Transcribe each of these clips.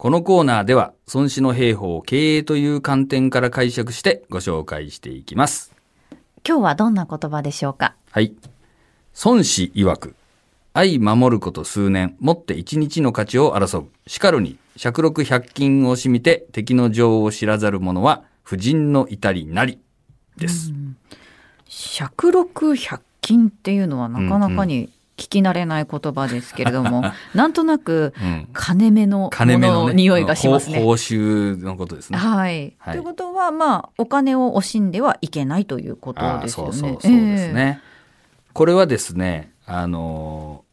このコーナーでは、孫子の兵法を経営という観点から解釈してご紹介していきます。今日はどんな言葉でしょうか？はい。孫子曰く、愛守ること数年、もって一日の価値を争う。しかるに、百六百均をしみて敵の情を知らざる者は、婦人の至りなり。です。百六百均っていうのはなかなかに聞き慣れない言葉ですけれども、なんとなくうん。金目のも金目の匂いがしますね。報報酬のことですね。はい。はいということは、まあ、お金を惜しんではいけないということですよね。そうそうそうですね。これはですね、あの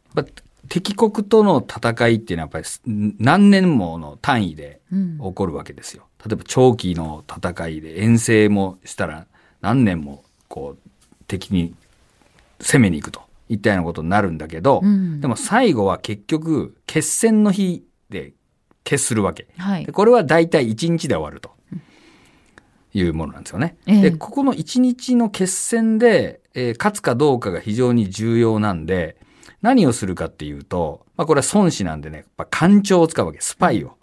敵国との戦いっていうのはやっぱり何年もの単位でええ。うん起こるわけですよ。例えば長期の戦いで遠征もしたら何年もこう敵に攻めに行くといったようなことになるんだけど、うんでも最後は結局決戦の日で決するわけ。はいで。これは大体1日で終わるというものなんですよね。ええで、ここの1日の決戦で、えー勝つかどうかが非常に重要なんで、何をするかっていうと、まあこれは孫子なんでね、やっぱ官庁を使うわけ、スパイを。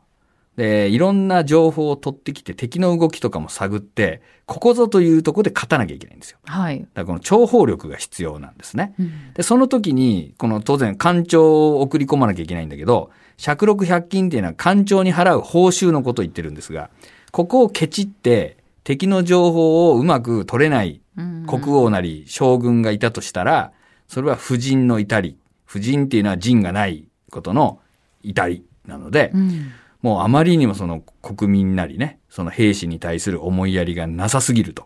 で、いろんな情報を取ってきて敵の動きとかも探って、ここぞというところで勝たなきゃいけないんですよ。はい。だからこの諜報力が必要なんですね。うんで、その時に、この当然、官庁を送り込まなきゃいけないんだけど、百六百金っていうのは官庁に払う報酬のことを言ってるんですが、ここをケチって、敵の情報をうまく取れないうん国王なり将軍がいたとしたら、それは婦人の至り。婦人っていうのは人がないことの至りなので、うんもうあまりにもその国民なりね、その兵士に対する思いやりがなさすぎると、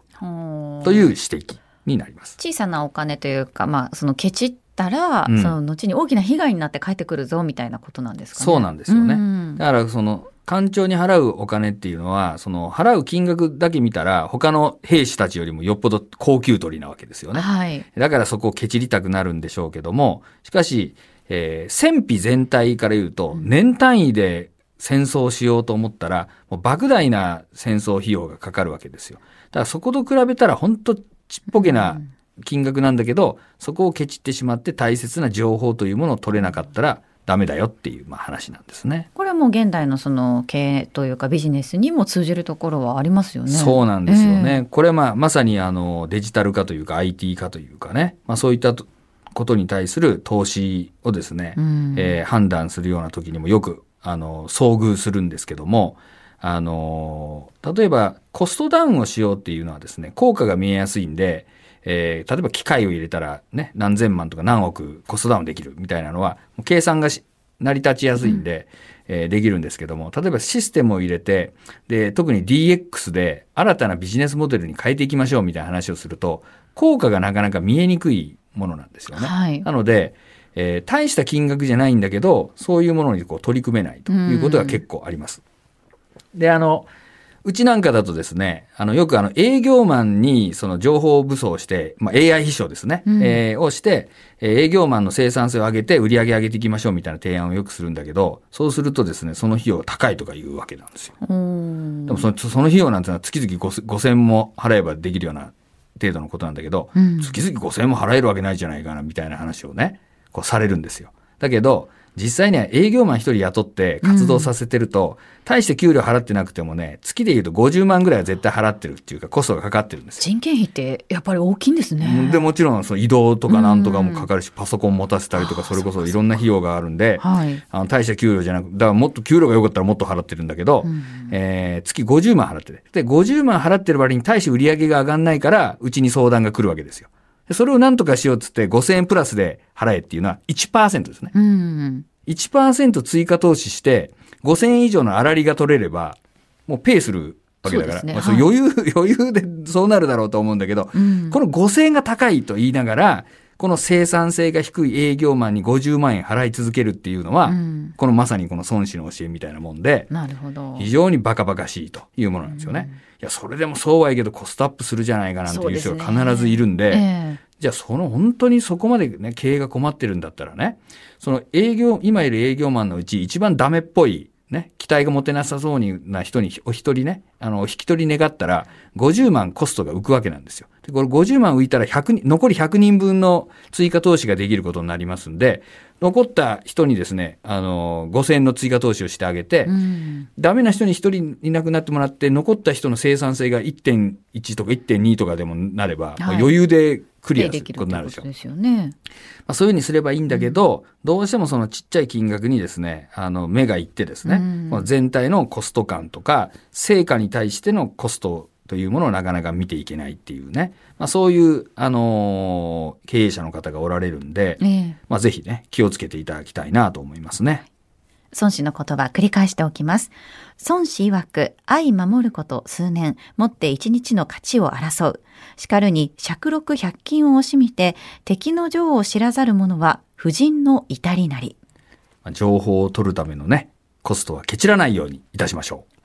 という指摘になります。小さなお金というか、まあ、そのケチったら、うんその後に大きな被害になって帰ってくるぞみたいなことなんですかね。そうなんですよねうんだからその官庁に払うお金っていうのは、その払う金額だけ見たら他の兵士たちよりもよっぽど高級取りなわけですよね。はい。だからそこをケチりたくなるんでしょうけども、しかし、えー戦費全体から言うと、年単位で戦争をしようと思ったら、もう莫大な戦争費用がかかるわけですよ。だからそこと比べたら本当ちっぽけな金額なんだけど、そこをケチってしまって大切な情報というものを取れなかったらダメだよっていう、まあ、話なんですね。これはもう現代のその経営というかビジネスにも通じるところはありますよね。そうなんですよね。これはまあまさにあのデジタル化というか IT 化というかね、まあ、そういったとことに対する投資をですね、うんえー判断するような時にもよくあの遭遇するんですけども、あの例えばコストダウンをしようっていうのはですね、効果が見えやすいんで、えー例えば機械を入れたらね、何千万とか何億コストダウンできるみたいなのは、計算がし成り立ちやすいんで、えーできるんですけども、例えばシステムを入れて、で、特に DX で新たなビジネスモデルに変えていきましょうみたいな話をすると、効果がなかなか見えにくいものなんですよね。はいなので、えー大した金額じゃないんだけど、そういうものにこう取り組めないということが結構あります。で、あの、うちなんかだとですね、あの、よくあの、営業マンにその情報武装をして、まあ、AI 秘書ですね、うんえーをして、えー営業マンの生産性を上げて売り上げ上げていきましょうみたいな提案をよくするんだけど、そうするとですね、その費用が高いとか言うわけなんですよ。うんでもそのその費用なんてのは月々5000 5000も払えばできるような程度のことなんだけど、うん月々5000も払えるわけないじゃないかなみたいな話をね、こうされるんですよ。だけど、実際には営業マン一人雇って活動させてると、大して給料払ってなくてもね、月で言うと50万ぐらいは絶対払ってるっていうかコストがかかってるんですよ。人件費ってやっぱり大きいんですね。でもちろんその移動とかなんとかもかかるし、パソコン持たせたりとかそれこそいろんな費用があるんで、はい。あの大した給料じゃなく、だからもっと給料が良かったらもっと払ってるんだけど、うんえー月50万払ってる。で、50万払ってる割に大して売り上げが上がんないから、うちに相談が来るわけですよ。でそれを何とかしようっつって5000円プラスで払えっていうのは1%ですね。うん。1%追加投資して、5000円以上の粗利が取れれば、もうペイするわけだから、ね余裕、余裕でそうなるだろうと思うんだけど、うんこの5000円が高いと言いながら、この生産性が低い営業マンに50万円払い続けるっていうのは、うんこのまさにこの孫子の教えみたいなもんで、なるほど。非常にバカバカしいというものなんですよね。いや、それでもそうはいいけどコストアップするじゃないかなんていう人が必ずいるんで、ええじゃあその本当にそこまでね、経営が困ってるんだったらね、その営業、今いる営業マンのうち一番ダメっぽいね、期待が持てなさそうにな人にお一人ね、あの、お引き取り願ったら、50万コストが浮くわけなんですよ。で、これ50万浮いたら100人、残り100人分の追加投資ができることになりますんで、残った人にですね、あの、5000円の追加投資をしてあげて、うんダメな人に一人いなくなってもらって、残った人の生産性が1.1とか1.2とかでもなれば、はい余裕でクリアすることになるんですよ。ってことですよね。まあ、そういうふうにすればいいんだけど、どうしてもそのちっちゃい金額にですね、あの、目がいってですね、うんこの全体のコスト感とか、成果に対してのコストというものをなかなか見ていけないっていうね、まあ、そういう、あのー経営者の方がおられるんで、ええまあ、ぜひね、気をつけていただきたいなと思いますね。孫子の言葉繰り返しておきます。孫子曰く、愛守ること数年、持って一日の価値を争う。しかるに、尺六百金を惜しみて、敵の情を知らざる者は、婦人の至りなり。情報を取るためのね、コストはケチらないようにいたしましょう。